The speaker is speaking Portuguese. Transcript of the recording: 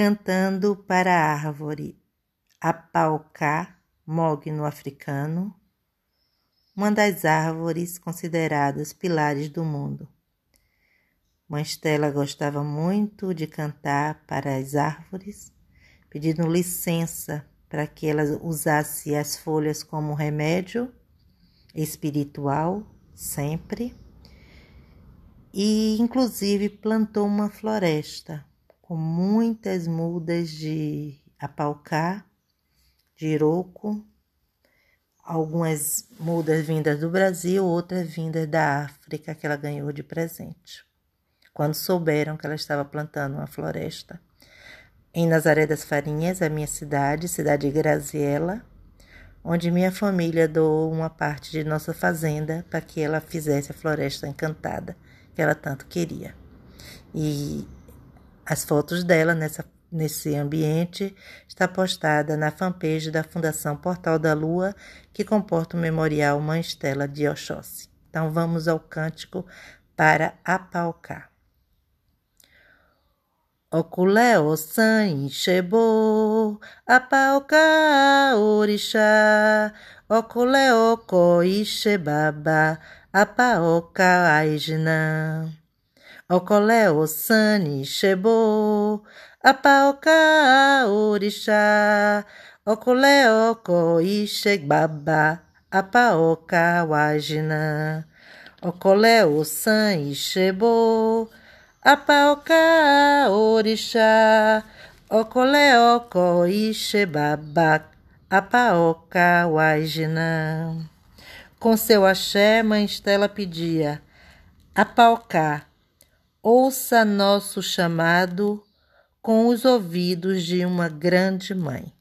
cantando para a árvore Apaucá, mogno africano, uma das árvores consideradas pilares do mundo. Mãe Stella gostava muito de cantar para as árvores, pedindo licença para que ela usasse as folhas como remédio espiritual, sempre. E, inclusive, plantou uma floresta com muitas mudas de apaucá, de iroco, algumas mudas vindas do Brasil, outras vindas da África que ela ganhou de presente. Quando souberam que ela estava plantando uma floresta em Nazaré das Farinhas, a minha cidade, cidade de Graziella, onde minha família doou uma parte de nossa fazenda para que ela fizesse a floresta encantada que ela tanto queria. E as fotos dela nessa, nesse ambiente está postada na fanpage da Fundação Portal da Lua, que comporta o memorial Mãe Estela de Oxóssi. Então vamos ao cântico para apalcar. Okuleo san chebo, apauka orixá, okuleo ko ixebaba, apaoka aijina. Okoleo sani chebo, apaoka orixá, okuleo ko ixebaba, apaoka wajina. Okoleo san chebo, Apaoka orixá, ocoleoco ixebaba, apaoca wajina. Com seu axé, mãe Estela pedia, apaoca, ouça nosso chamado com os ouvidos de uma grande mãe.